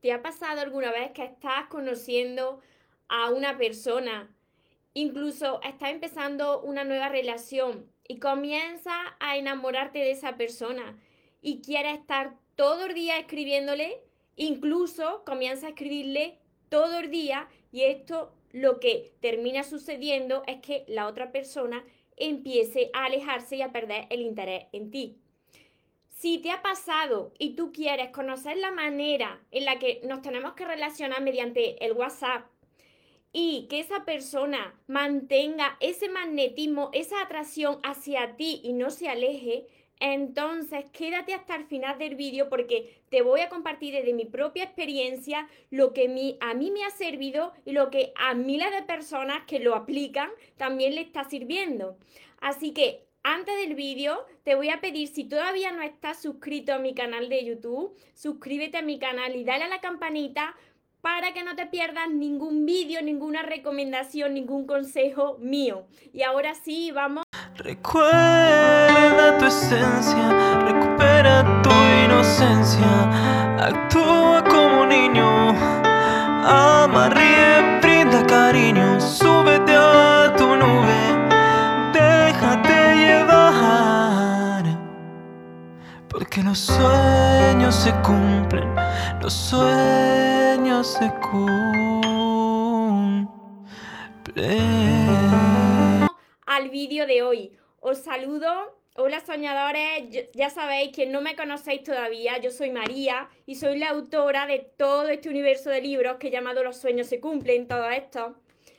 ¿Te ha pasado alguna vez que estás conociendo a una persona, incluso estás empezando una nueva relación y comienzas a enamorarte de esa persona y quieres estar todo el día escribiéndole, incluso comienzas a escribirle todo el día y esto lo que termina sucediendo es que la otra persona empiece a alejarse y a perder el interés en ti. Si te ha pasado y tú quieres conocer la manera en la que nos tenemos que relacionar mediante el WhatsApp y que esa persona mantenga ese magnetismo, esa atracción hacia ti y no se aleje, entonces quédate hasta el final del vídeo porque te voy a compartir desde mi propia experiencia lo que a mí me ha servido y lo que a miles de personas que lo aplican también le está sirviendo. Así que antes del vídeo te voy a pedir si todavía no estás suscrito a mi canal de YouTube, suscríbete a mi canal y dale a la campanita para que no te pierdas ningún vídeo, ninguna recomendación, ningún consejo mío. Y ahora sí, vamos. Recuerda tu esencia, recupera tu inocencia, actúa como niño, ama, ríe, brinda cariño, porque los sueños se cumplen, los sueños se cumplen al vídeo de hoy. Os saludo. Hola soñadores, ya sabéis que no me conocéis todavía, yo soy María y soy la autora de todo este universo de libros que he llamado Los sueños se cumplen, todo esto.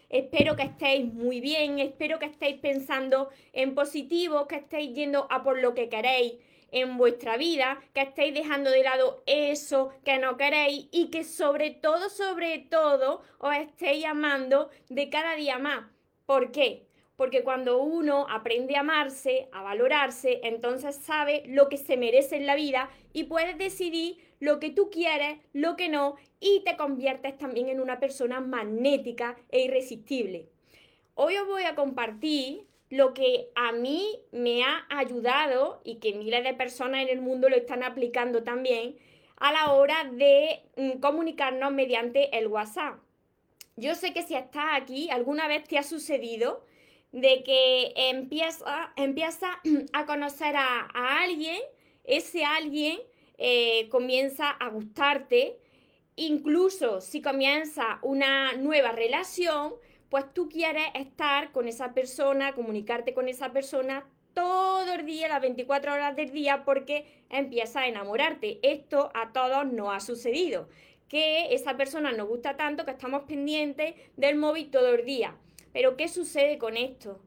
Espero que estéis muy bien, espero que estéis pensando en positivo, que estéis yendo a por lo que queréis en vuestra vida, que estéis dejando de lado eso que no queréis y que sobre todo, sobre todo, os estéis amando de cada día más. ¿Por qué? porque cuando uno aprende a amarse, a valorarse, entonces sabe lo que se merece en la vida y puedes decidir lo que tú quieres, lo que no, y te conviertes también en una persona magnética e irresistible. Hoy os voy a compartir lo que a mí me ha ayudado y que miles de personas en el mundo lo están aplicando también a la hora de mm, comunicarnos mediante el WhatsApp. Yo sé que si estás aquí, alguna vez te ha sucedido de que empieza, empieza a conocer a, alguien, ese alguien eh, comienza a gustarte, incluso si comienza una nueva relación, pues tú quieres estar con esa persona, comunicarte con esa persona todo el día, las 24 horas del día, porque empieza a enamorarte. Esto a todos nos ha sucedido, que esa persona nos gusta tanto que estamos pendientes del móvil todo el día. Pero ¿qué sucede con esto?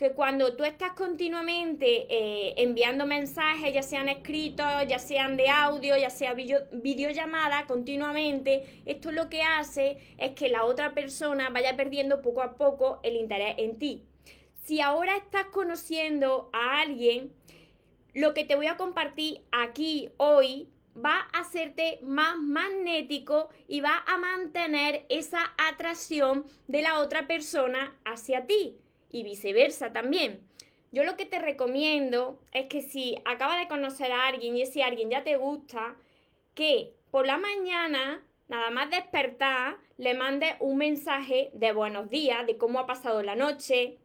Que cuando tú estás continuamente eh, enviando mensajes, ya sean escritos, ya sean de audio, ya sea videollamada, continuamente, esto lo que hace es que la otra persona vaya perdiendo poco a poco el interés en ti. Si ahora estás conociendo a alguien, lo que te voy a compartir aquí hoy va a hacerte más magnético y va a mantener esa atracción de la otra persona hacia ti y viceversa también. Yo lo que te recomiendo es que si acabas de conocer a alguien y ese alguien ya te gusta, que por la mañana, nada más despertar, le mandes un mensaje de buenos días, de cómo ha pasado la noche.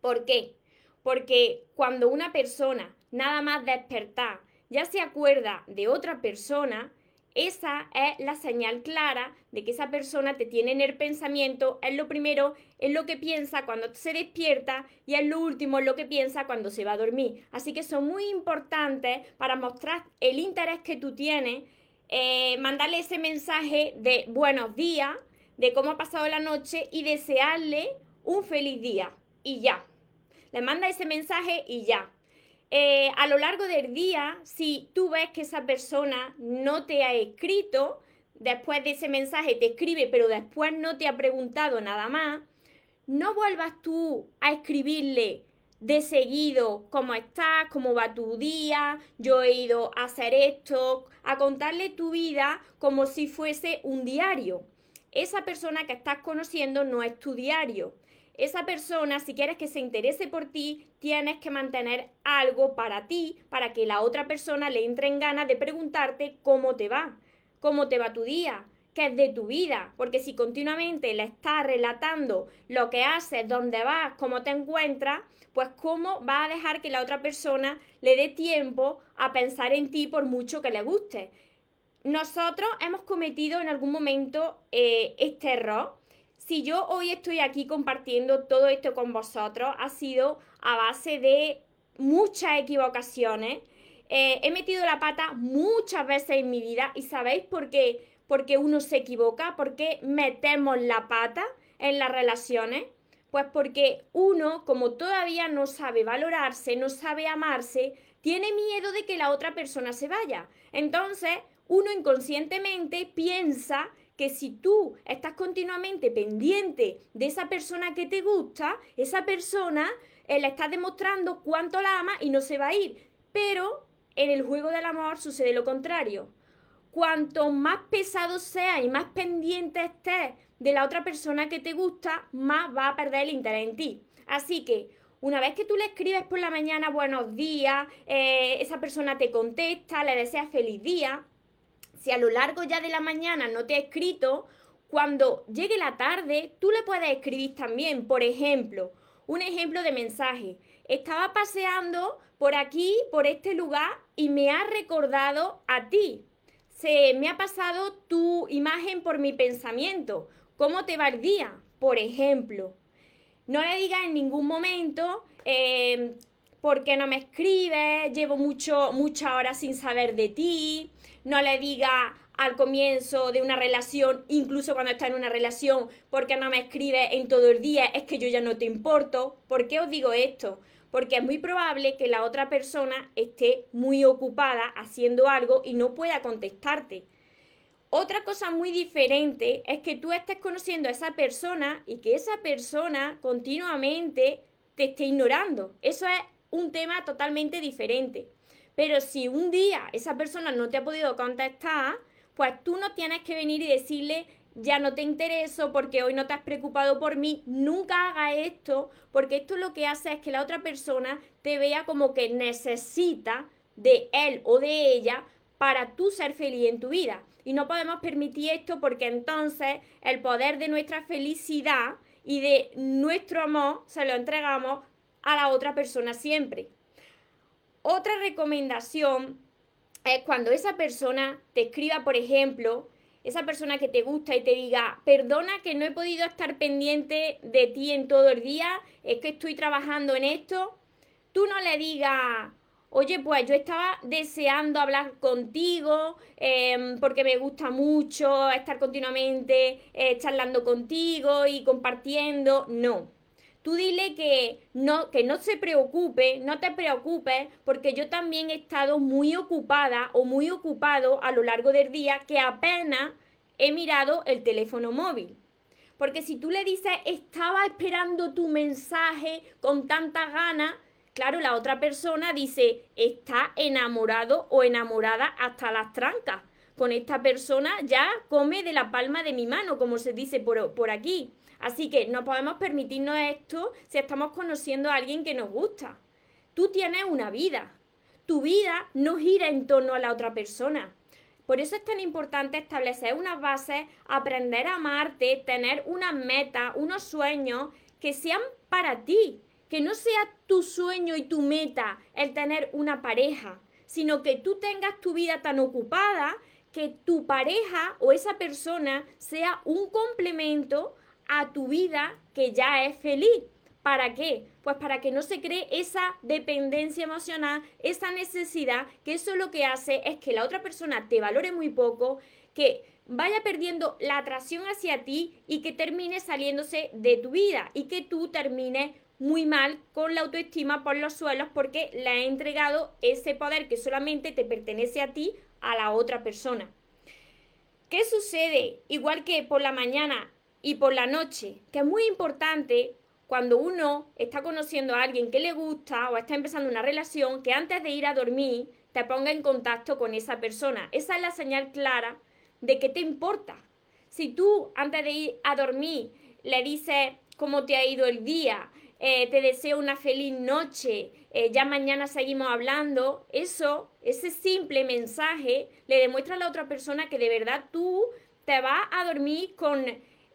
¿Por qué? Porque cuando una persona nada más despertar ya se acuerda de otra persona, esa es la señal clara de que esa persona te tiene en el pensamiento, es lo primero, es lo que piensa cuando se despierta y es lo último, es lo que piensa cuando se va a dormir. Así que son muy importantes para mostrar el interés que tú tienes, eh, mandarle ese mensaje de buenos días, de cómo ha pasado la noche y desearle un feliz día. Y ya. Le manda ese mensaje y ya. Eh, a lo largo del día, si tú ves que esa persona no te ha escrito, después de ese mensaje te escribe, pero después no te ha preguntado nada más, no vuelvas tú a escribirle de seguido cómo estás, cómo va tu día, yo he ido a hacer esto, a contarle tu vida como si fuese un diario. Esa persona que estás conociendo no es tu diario esa persona, si quieres que se interese por ti, tienes que mantener algo para ti, para que la otra persona le entre en ganas de preguntarte cómo te va, cómo te va tu día, qué es de tu vida, porque si continuamente le estás relatando lo que haces, dónde vas, cómo te encuentras, pues cómo va a dejar que la otra persona le dé tiempo a pensar en ti por mucho que le guste. Nosotros hemos cometido en algún momento eh, este error. Si yo hoy estoy aquí compartiendo todo esto con vosotros, ha sido a base de muchas equivocaciones. Eh, he metido la pata muchas veces en mi vida y ¿sabéis por qué? Porque uno se equivoca, porque metemos la pata en las relaciones. Pues porque uno, como todavía no sabe valorarse, no sabe amarse, tiene miedo de que la otra persona se vaya. Entonces, uno inconscientemente piensa que si tú estás continuamente pendiente de esa persona que te gusta, esa persona eh, le está demostrando cuánto la ama y no se va a ir. Pero en el juego del amor sucede lo contrario. Cuanto más pesado sea y más pendiente estés de la otra persona que te gusta, más va a perder el interés en ti. Así que una vez que tú le escribes por la mañana buenos días, eh, esa persona te contesta, le deseas feliz día. Si a lo largo ya de la mañana no te ha escrito, cuando llegue la tarde, tú le puedes escribir también. Por ejemplo, un ejemplo de mensaje. Estaba paseando por aquí, por este lugar, y me ha recordado a ti. Se me ha pasado tu imagen por mi pensamiento. ¿Cómo te va el día? Por ejemplo. No le digas en ningún momento, eh, ¿por qué no me escribes? Llevo mucho, muchas horas sin saber de ti. No le digas, al comienzo de una relación, incluso cuando está en una relación, porque no me escribes en todo el día, es que yo ya no te importo. ¿Por qué os digo esto? Porque es muy probable que la otra persona esté muy ocupada haciendo algo y no pueda contestarte. Otra cosa muy diferente es que tú estés conociendo a esa persona y que esa persona continuamente te esté ignorando. Eso es un tema totalmente diferente. Pero si un día esa persona no te ha podido contestar, pues tú no tienes que venir y decirle, ya no te intereso porque hoy no te has preocupado por mí, nunca haga esto, porque esto lo que hace es que la otra persona te vea como que necesita de él o de ella para tú ser feliz en tu vida. Y no podemos permitir esto porque entonces el poder de nuestra felicidad y de nuestro amor se lo entregamos a la otra persona siempre. Otra recomendación es cuando esa persona te escriba, por ejemplo, esa persona que te gusta y te diga, perdona que no he podido estar pendiente de ti en todo el día, es que estoy trabajando en esto, tú no le digas, oye, pues yo estaba deseando hablar contigo em, porque me gusta mucho estar continuamente eh, charlando contigo y compartiendo, no tú dile que no, que no se preocupe, no te preocupes, porque yo también he estado muy ocupada o muy ocupado a lo largo del día que apenas he mirado el teléfono móvil. Porque si tú le dices, estaba esperando tu mensaje con tanta gana, claro, la otra persona dice, está enamorado o enamorada hasta las trancas. Con esta persona ya come de la palma de mi mano, como se dice por, por aquí. Así que no podemos permitirnos esto si estamos conociendo a alguien que nos gusta. Tú tienes una vida. Tu vida no gira en torno a la otra persona. Por eso es tan importante establecer unas bases, aprender a amarte, tener unas metas, unos sueños que sean para ti. Que no sea tu sueño y tu meta el tener una pareja, sino que tú tengas tu vida tan ocupada que tu pareja o esa persona sea un complemento a tu vida que ya es feliz. ¿Para qué? Pues para que no se cree esa dependencia emocional, esa necesidad, que eso lo que hace es que la otra persona te valore muy poco, que vaya perdiendo la atracción hacia ti y que termine saliéndose de tu vida y que tú termines muy mal con la autoestima por los suelos porque le ha entregado ese poder que solamente te pertenece a ti a la otra persona. ¿Qué sucede? Igual que por la mañana y por la noche, que es muy importante cuando uno está conociendo a alguien que le gusta o está empezando una relación, que antes de ir a dormir te ponga en contacto con esa persona. Esa es la señal clara de que te importa. Si tú antes de ir a dormir le dices cómo te ha ido el día, eh, te deseo una feliz noche, eh, ya mañana seguimos hablando, eso, ese simple mensaje le demuestra a la otra persona que de verdad tú te vas a dormir con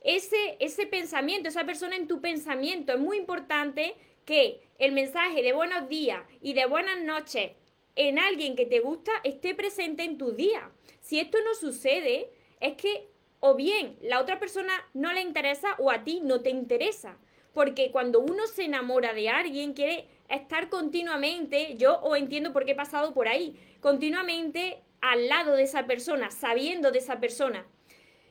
ese, ese pensamiento, esa persona en tu pensamiento. Es muy importante que el mensaje de buenos días y de buenas noches en alguien que te gusta esté presente en tu día. Si esto no sucede, es que o bien la otra persona no le interesa o a ti no te interesa. Porque cuando uno se enamora de alguien, quiere estar continuamente, yo o entiendo por qué he pasado por ahí, continuamente al lado de esa persona, sabiendo de esa persona.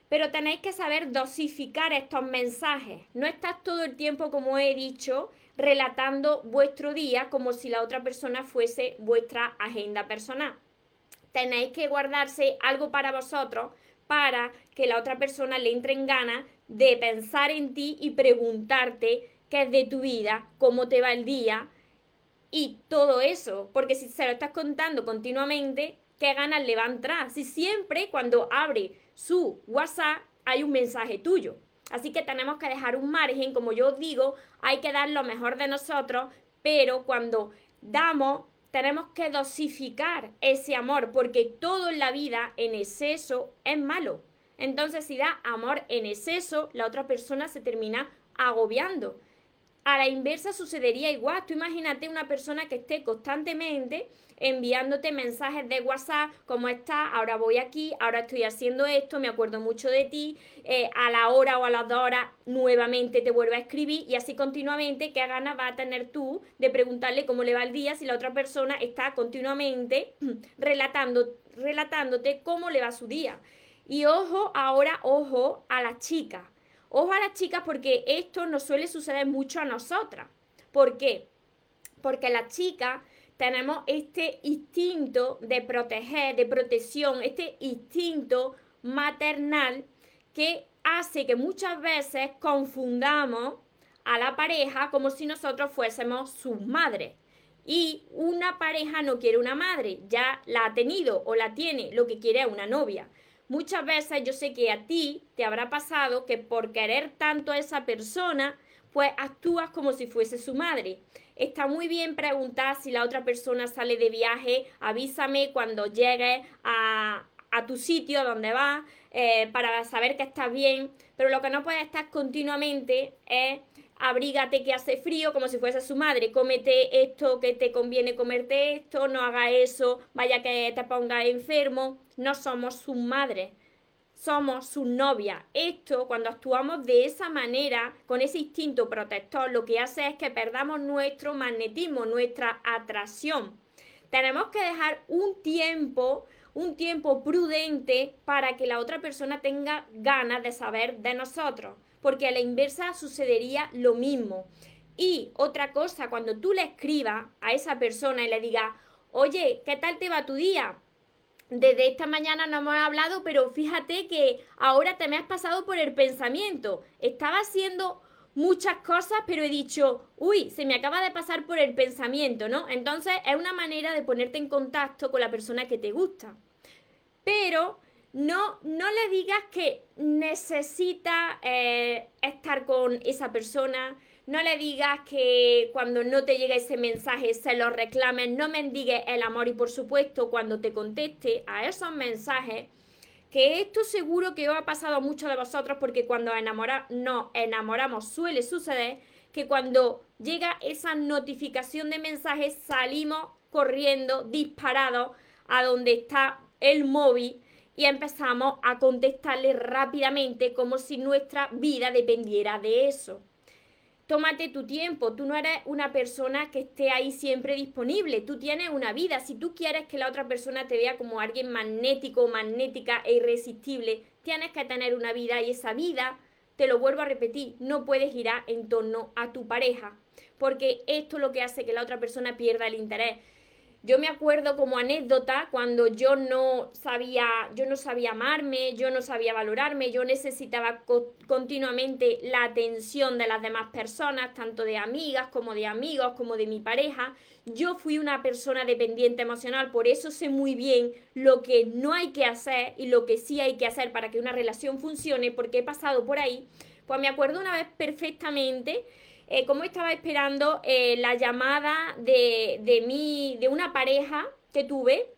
Pero tenéis que saber dosificar estos mensajes. No estás todo el tiempo, como he dicho, relatando vuestro día como si la otra persona fuese vuestra agenda personal. Tenéis que guardarse algo para vosotros para que la otra persona le entre en ganas de pensar en ti y preguntarte qué es de tu vida, cómo te va el día y todo eso. Porque si se lo estás contando continuamente, ¿qué ganas le va a entrar? Si siempre cuando abre su WhatsApp hay un mensaje tuyo. Así que tenemos que dejar un margen, como yo digo, hay que dar lo mejor de nosotros, pero cuando damos, tenemos que dosificar ese amor, porque todo en la vida en exceso es malo. Entonces, si da amor en exceso, la otra persona se termina agobiando. A la inversa sucedería igual. Tú imagínate una persona que esté constantemente enviándote mensajes de WhatsApp, ¿cómo estás? Ahora voy aquí, ahora estoy haciendo esto, me acuerdo mucho de ti, eh, a la hora o a las dos horas nuevamente te vuelve a escribir y así continuamente, ¿qué ganas va a tener tú de preguntarle cómo le va el día si la otra persona está continuamente relatando, relatándote cómo le va su día? Y ojo, ahora ojo a las chicas Ojo a las chicas porque esto nos suele suceder mucho a nosotras. ¿Por qué? Porque las chicas tenemos este instinto de proteger, de protección, este instinto maternal que hace que muchas veces confundamos a la pareja como si nosotros fuésemos sus madres. Y una pareja no quiere una madre, ya la ha tenido o la tiene, lo que quiere es una novia. Muchas veces yo sé que a ti te habrá pasado que por querer tanto a esa persona, pues actúas como si fuese su madre. Está muy bien preguntar si la otra persona sale de viaje, avísame cuando llegue a, tu sitio donde vas eh, para saber que estás bien, pero lo que no puedes estar continuamente es abrígate que hace frío como si fuese su madre, cómete esto que te conviene comerte esto, no haga eso, vaya que te ponga enfermo, no somos su madre, somos su novia. Esto, cuando actuamos de esa manera, con ese instinto protector, lo que hace es que perdamos nuestro magnetismo, nuestra atracción. Tenemos que dejar un tiempo, un tiempo prudente para que la otra persona tenga ganas de saber de nosotros porque a la inversa sucedería lo mismo. Y otra cosa, cuando tú le escribas a esa persona y le digas, oye, ¿qué tal te va tu día? Desde esta mañana no hemos hablado, pero fíjate que ahora te me has pasado por el pensamiento. Estaba haciendo muchas cosas, pero he dicho, uy, se me acaba de pasar por el pensamiento, ¿no? Entonces es una manera de ponerte en contacto con la persona que te gusta. Pero no, no le digas que necesita eh, estar con esa persona, no le digas que cuando no te llegue ese mensaje se lo reclames, no mendigues el amor y por supuesto cuando te conteste a esos mensajes, que esto seguro que os ha pasado a muchos de vosotros porque cuando enamora, nos enamoramos suele suceder que cuando llega esa notificación de mensajes salimos corriendo disparados a donde está el móvil y empezamos a contestarle rápidamente como si nuestra vida dependiera de eso. Tómate tu tiempo, tú no eres una persona que esté ahí siempre disponible, tú tienes una vida, si tú quieres que la otra persona te vea como alguien magnético, magnética e irresistible, tienes que tener una vida y esa vida, te lo vuelvo a repetir, no puedes girar en torno a tu pareja, porque esto es lo que hace que la otra persona pierda el interés. Yo me acuerdo como anécdota cuando yo no sabía, yo no sabía amarme, yo no sabía valorarme, yo necesitaba continuamente la atención de las demás personas, tanto de amigas como de amigos, como de mi pareja. Yo fui una persona dependiente emocional, por eso sé muy bien lo que no hay que hacer y lo que sí hay que hacer para que una relación funcione, porque he pasado por ahí. Pues me acuerdo una vez perfectamente eh, cómo estaba esperando eh, la llamada de, de, mi, de una pareja que tuve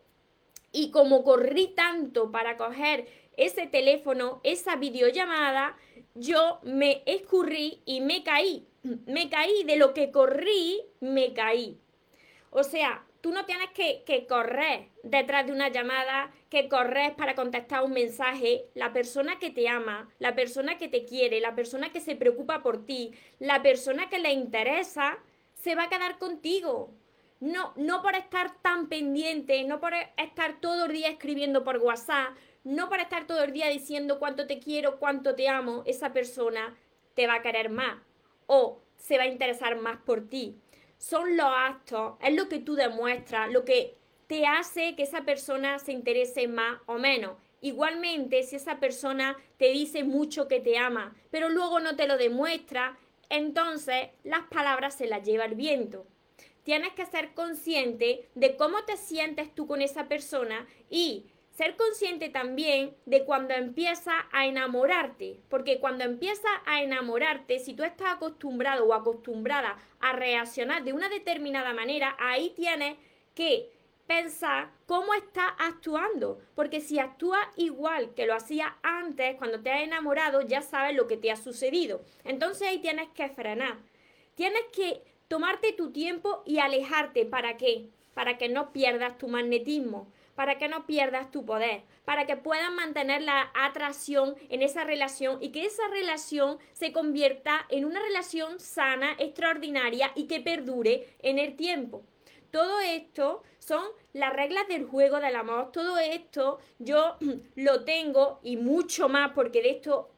y como corrí tanto para coger ese teléfono, esa videollamada, yo me escurrí y me caí. Me caí de lo que corrí, me caí. O sea, tú no tienes que, correr detrás de una llamada, que correr para contestar un mensaje. La persona que te ama, la persona que te quiere, la persona que se preocupa por ti, la persona que le interesa, se va a quedar contigo. No, no por estar tan pendiente, no por estar todo el día escribiendo por WhatsApp, no por estar todo el día diciendo cuánto te quiero, cuánto te amo, esa persona te va a querer más o se va a interesar más por ti son los actos, es lo que tú demuestras, lo que te hace que esa persona se interese más o menos. Igualmente, si esa persona te dice mucho que te ama, pero luego no te lo demuestra, entonces las palabras se las lleva el viento. Tienes que ser consciente de cómo te sientes tú con esa persona y ser consciente también de cuando empieza a enamorarte, porque cuando empieza a enamorarte, si tú estás acostumbrado o acostumbrada a reaccionar de una determinada manera, ahí tienes que pensar cómo estás actuando, porque si actúas igual que lo hacías antes, cuando te has enamorado, ya sabes lo que te ha sucedido. Entonces ahí tienes que frenar. Tienes que tomarte tu tiempo y alejarte. ¿Para qué? Para que no pierdas tu magnetismo para que no pierdas tu poder, para que puedas mantener la atracción en esa relación y que esa relación se convierta en una relación sana, extraordinaria y que perdure en el tiempo. Todo esto son las reglas del juego del amor. Todo esto yo lo tengo y mucho más porque de esto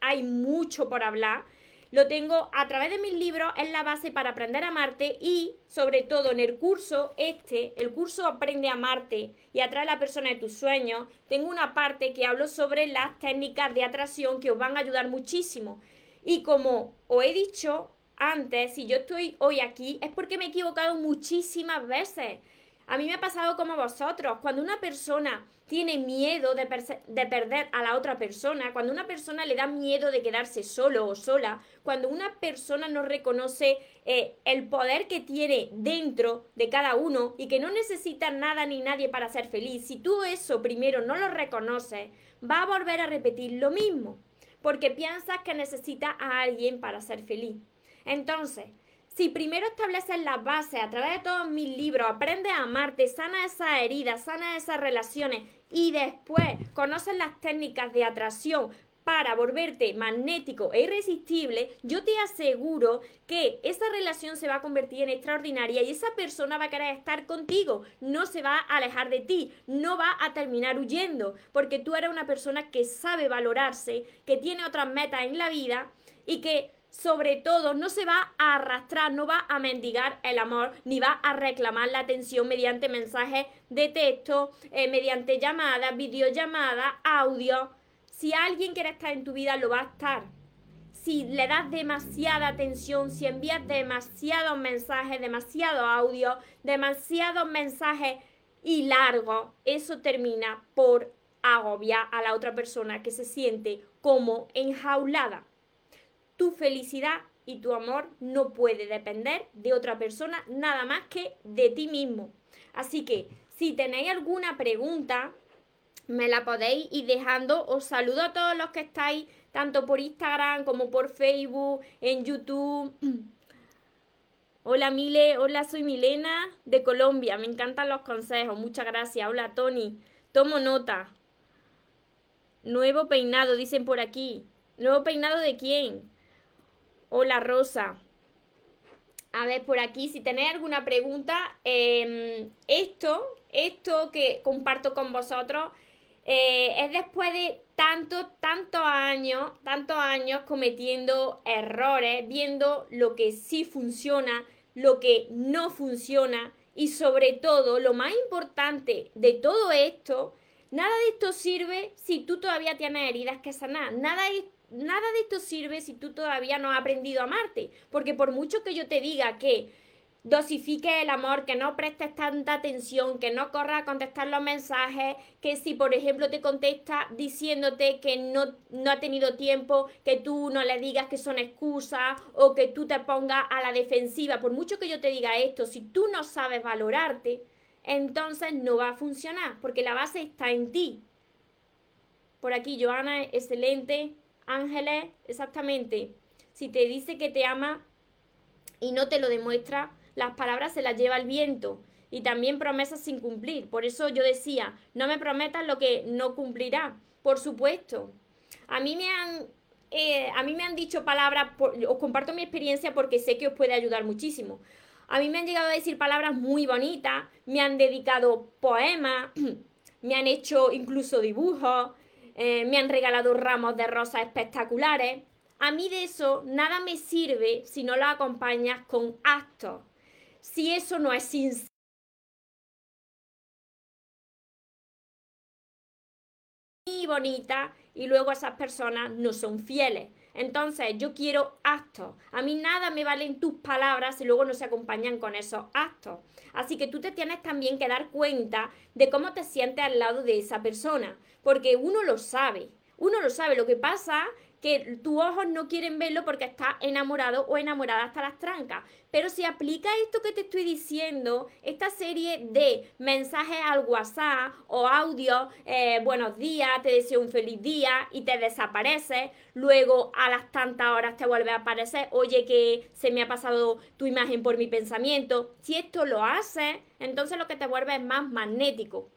hay, mucho por hablar lo tengo a través de mis libros, es la base para aprender a amarte y sobre todo en el curso este, el curso Aprende a amarte y atrae a la persona de tus sueños, tengo una parte que hablo sobre las técnicas de atracción que os van a ayudar muchísimo. Y como os he dicho antes, si yo estoy hoy aquí es porque me he equivocado muchísimas veces. A mí me ha pasado como vosotros, cuando una persona tiene miedo de, perder a la otra persona, cuando una persona le da miedo de quedarse solo o sola, cuando una persona no reconoce eh, el poder que tiene dentro de cada uno y que no necesita nada ni nadie para ser feliz, si tú eso primero no lo reconoces, va a volver a repetir lo mismo, porque piensas que necesitas a alguien para ser feliz. Entonces, si primero estableces la base a través de todos mis libros, aprendes a amarte, sana esas heridas, sana esas relaciones y después conoces las técnicas de atracción para volverte magnético e irresistible, yo te aseguro que esa relación se va a convertir en extraordinaria y esa persona va a querer estar contigo, no se va a alejar de ti, no va a terminar huyendo, porque tú eres una persona que sabe valorarse, que tiene otras metas en la vida y que sobre todo, no se va a arrastrar, no va a mendigar el amor, ni va a reclamar la atención mediante mensajes de texto, eh, mediante llamadas, videollamadas, audio. Si alguien quiere estar en tu vida, lo va a estar. Si le das demasiada atención, si envías demasiados mensajes, demasiado audio, demasiados mensajes y largos, eso termina por agobiar a la otra persona que se siente como enjaulada tu felicidad y tu amor no puede depender de otra persona nada más que de ti mismo. Así que si tenéis alguna pregunta, me la podéis ir dejando. Os saludo a todos los que estáis tanto por Instagram como por Facebook, en YouTube. Hola Mile, hola soy Milena de Colombia, me encantan los consejos, muchas gracias. Hola Tony, tomo nota. Nuevo peinado, dicen por aquí. ¿Nuevo peinado de quién? Hola Rosa. A ver, por aquí, si tenéis alguna pregunta, em, esto, esto que comparto con vosotros, eh, es después de tantos, tantos años, tantos años cometiendo errores, viendo lo que sí funciona, lo que no funciona y sobre todo, lo más importante de todo esto, nada de esto sirve si tú todavía tienes heridas que sanar. Nada de nada de esto sirve si tú todavía no has aprendido a amarte. Porque por mucho que yo te diga que dosifique el amor, que no prestes tanta atención, que no corra a contestar los mensajes, que si por ejemplo te contesta diciéndote que no, no ha tenido tiempo, que tú no le digas que son excusas o que tú te pongas a la defensiva. Por mucho que yo te diga esto, si tú no sabes valorarte, entonces no va a funcionar, porque la base está en ti. Por aquí, Joana, excelente. Ángeles, exactamente. Si te dice que te ama y no te lo demuestra, las palabras se las lleva el viento y también promesas sin cumplir. Por eso yo decía, no me prometas lo que no cumplirá. Por supuesto. A mí me han, eh, a mí me han dicho palabras, os comparto mi experiencia porque sé que os puede ayudar muchísimo. A mí me han llegado a decir palabras muy bonitas, me han dedicado poemas, me han hecho incluso dibujos, eh, me han regalado ramos de rosas espectaculares. A mí de eso nada me sirve si no lo acompañas con actos si eso no es sincero. y bonita y luego esas personas no son fieles. Entonces, yo quiero actos. A mí nada me valen tus palabras si luego no se acompañan con esos actos. Así que tú te tienes también que dar cuenta de cómo te sientes al lado de esa persona, porque uno lo sabe. Uno lo sabe. Lo que pasa que tus ojos no quieren verlo porque estás enamorado o enamorada hasta las trancas. Pero si aplica esto que te estoy diciendo, esta serie de mensajes al WhatsApp o audio, eh, buenos días, te deseo un feliz día y te desaparece, luego a las tantas horas te vuelve a aparecer, oye que se me ha pasado tu imagen por mi pensamiento. Si esto lo hace, entonces lo que te vuelve es más magnético.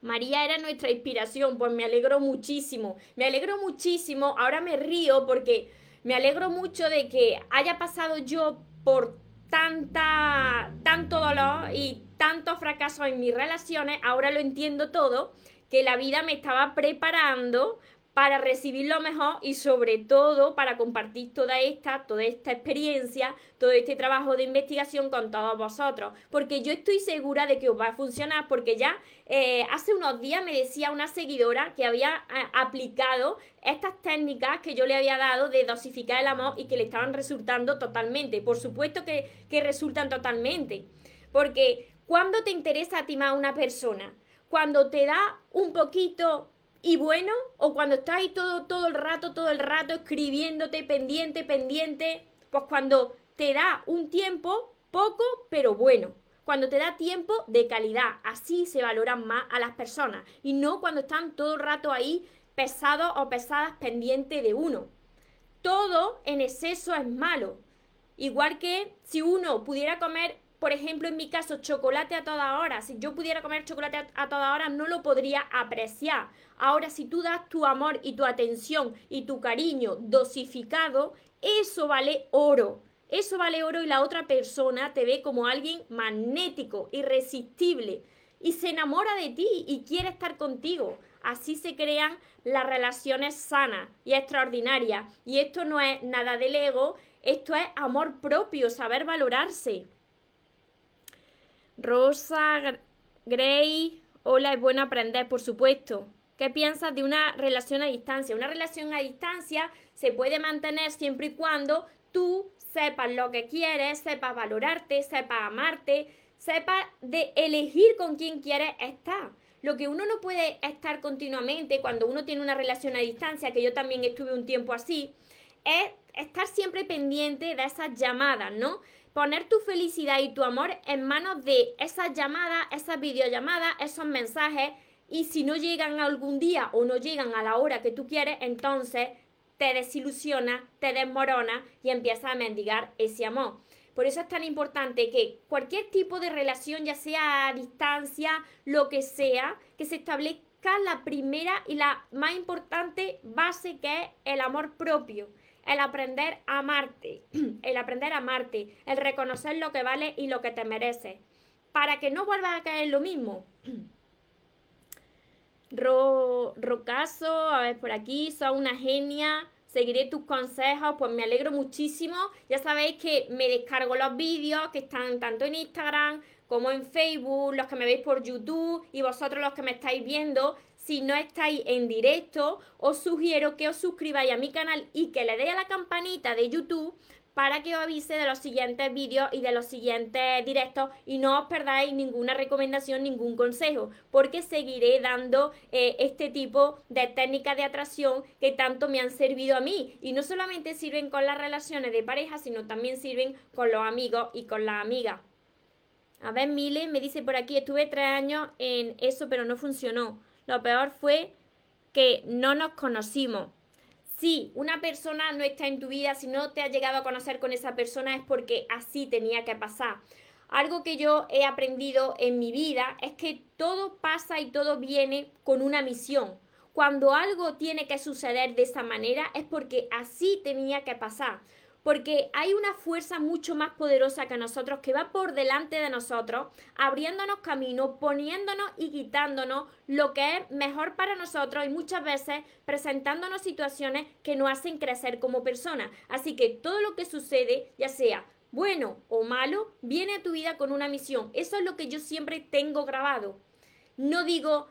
María era nuestra inspiración, pues me alegro muchísimo, me alegro muchísimo, ahora me río porque me alegro mucho de que haya pasado yo por tanta, tanto dolor y tanto fracaso en mis relaciones, ahora lo entiendo todo, que la vida me estaba preparando para recibir lo mejor y sobre todo para compartir toda esta, toda esta experiencia, todo este trabajo de investigación con todos vosotros. Porque yo estoy segura de que os va a funcionar porque ya eh, hace unos días me decía una seguidora que había eh, aplicado estas técnicas que yo le había dado de dosificar el amor y que le estaban resultando totalmente. Por supuesto que, que resultan totalmente. Porque cuando te interesa a ti más una persona, cuando te da un poquito y bueno, o cuando estás ahí todo, todo el rato, todo el rato escribiéndote, pendiente, pendiente, pues cuando te da un tiempo, poco, pero bueno. Cuando te da tiempo de calidad, así se valoran más a las personas y no cuando están todo el rato ahí pesados o pesadas pendientes de uno. Todo en exceso es malo. Igual que si uno pudiera comer por ejemplo, en mi caso, chocolate a toda hora. Si yo pudiera comer chocolate a, toda hora, no lo podría apreciar. Ahora, si tú das tu amor y tu atención y tu cariño dosificado, eso vale oro. Eso vale oro y la otra persona te ve como alguien magnético, irresistible y se enamora de ti y quiere estar contigo. Así se crean las relaciones sanas y extraordinarias. Y esto no es nada del ego, esto es amor propio, saber valorarse. Rosa Gray, hola, es bueno aprender, por supuesto. ¿Qué piensas de una relación a distancia? Una relación a distancia se puede mantener siempre y cuando tú sepas lo que quieres, sepas valorarte, sepas amarte, sepas de elegir con quién quieres estar. Lo que uno no puede estar continuamente cuando uno tiene una relación a distancia, que yo también estuve un tiempo así, es estar siempre pendiente de esas llamadas, ¿no? Poner tu felicidad y tu amor en manos de esas llamadas, esas videollamadas, esos mensajes y si no llegan algún día o no llegan a la hora que tú quieres, entonces te desilusiona, te desmorona y empiezas a mendigar ese amor. Por eso es tan importante que cualquier tipo de relación, ya sea a distancia, lo que sea, que se establezca la primera y la más importante base que es el amor propio el aprender a amarte, el aprender a amarte, el reconocer lo que vale y lo que te merece, para que no vuelvas a caer lo mismo. Ro, Rocaso, a ver por aquí, soy una genia, seguiré tus consejos, pues me alegro muchísimo. Ya sabéis que me descargo los vídeos que están tanto en Instagram como en Facebook, los que me veis por YouTube y vosotros los que me estáis viendo, si no estáis en directo, os sugiero que os suscribáis a mi canal y que le deis a la campanita de YouTube para que os avise de los siguientes vídeos y de los siguientes directos y no os perdáis ninguna recomendación, ningún consejo, porque seguiré dando eh, este tipo de técnicas de atracción que tanto me han servido a mí. Y no solamente sirven con las relaciones de pareja, sino también sirven con los amigos y con las amigas. A ver, Mile me dice por aquí, estuve tres años en eso, pero no funcionó. Lo peor fue que no nos conocimos. Si una persona no está en tu vida, si no te has llegado a conocer con esa persona, es porque así tenía que pasar. Algo que yo he aprendido en mi vida es que todo pasa y todo viene con una misión. Cuando algo tiene que suceder de esa manera es porque así tenía que pasar porque hay una fuerza mucho más poderosa que nosotros que va por delante de nosotros, abriéndonos camino, poniéndonos y quitándonos lo que es mejor para nosotros y muchas veces presentándonos situaciones que nos hacen crecer como personas. Así que todo lo que sucede, ya sea bueno o malo, viene a tu vida con una misión. Eso es lo que yo siempre tengo grabado. No digo,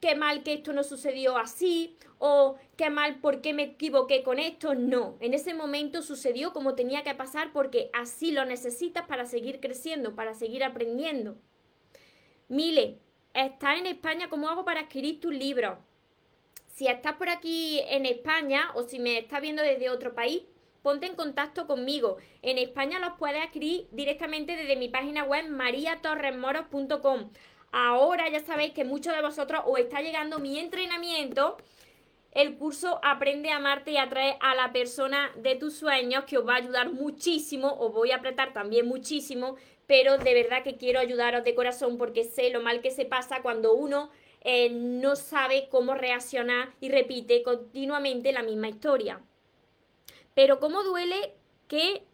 qué mal que esto no sucedió así, o qué mal porque me equivoqué con esto. No, en ese momento sucedió como tenía que pasar porque así lo necesitas para seguir creciendo, para seguir aprendiendo. Mile, ¿estás en España? ¿Cómo hago para adquirir tus libros? Si estás por aquí en España o si me estás viendo desde otro país, ponte en contacto conmigo. En España los puedes adquirir directamente desde mi página web mariatorresmoros.com. Ahora ya sabéis que muchos de vosotros os está llegando mi entrenamiento. El curso Aprende a amarte y atrae a la persona de tus sueños que os va a ayudar muchísimo. Os voy a apretar también muchísimo. Pero de verdad que quiero ayudaros de corazón porque sé lo mal que se pasa cuando uno eh, no sabe cómo reaccionar y repite continuamente la misma historia. Pero cómo duele que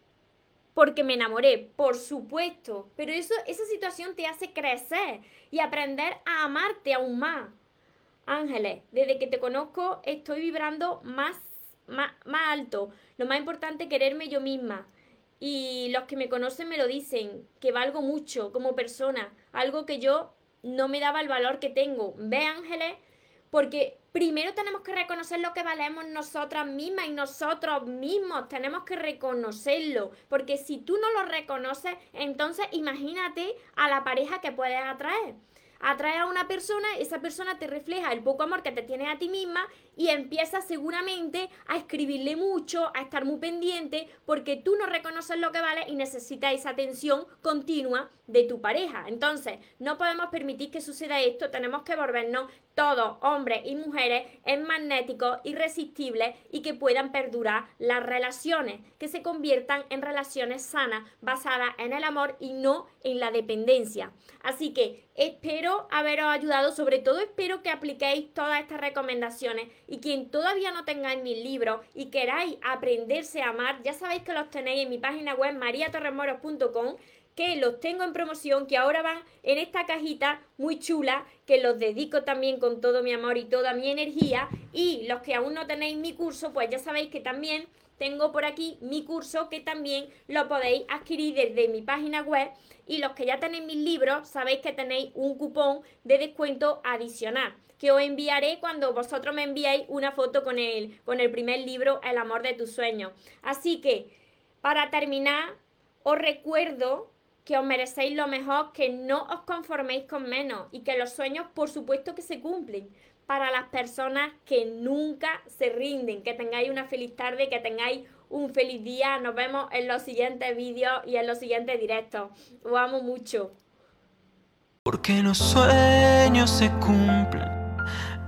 porque me enamoré, por supuesto, pero eso, esa situación te hace crecer y aprender a amarte aún más. Ángeles, desde que te conozco estoy vibrando más, más, más alto. Lo más importante es quererme yo misma. Y los que me conocen me lo dicen, que valgo mucho como persona, algo que yo no me daba el valor que tengo. Ve, Ángeles, porque primero tenemos que reconocer lo que valemos nosotras mismas y nosotros mismos. Tenemos que reconocerlo, porque si tú no lo reconoces, entonces imagínate a la pareja que puedes atraer. Atrae a una persona, esa persona te refleja el poco amor que te tienes a ti misma y empiezas seguramente a escribirle mucho, a estar muy pendiente, porque tú no reconoces lo que vale y necesitas esa atención continua de tu pareja. Entonces, no podemos permitir que suceda esto, tenemos que volvernos todos, hombres y mujeres, en magnéticos, irresistibles y que puedan perdurar las relaciones, que se conviertan en relaciones sanas, basadas en el amor y no en la dependencia. Así que espero haberos ayudado, sobre todo espero que apliquéis todas estas recomendaciones y quien todavía no tengáis mis libros y queráis aprenderse a amar, ya sabéis que los tenéis en mi página web mariatorremoros.com que los tengo en promoción, que ahora van en esta cajita muy chula, que los dedico también con todo mi amor y toda mi energía. Y los que aún no tenéis mi curso, pues ya sabéis que también tengo por aquí mi curso que también lo podéis adquirir desde mi página web. Y los que ya tenéis mis libros, sabéis que tenéis un cupón de descuento adicional que os enviaré cuando vosotros me enviáis una foto con el, con el primer libro, El amor de tus sueños. Así que, para terminar, os recuerdo que os merecéis lo mejor, que no os conforméis con menos y que los sueños por supuesto que se cumplen para las personas que nunca se rinden. Que tengáis una feliz tarde, que tengáis un feliz día. Nos vemos en los siguientes vídeos y en los siguientes directos. Os amo mucho. Porque los sueños se cumplen,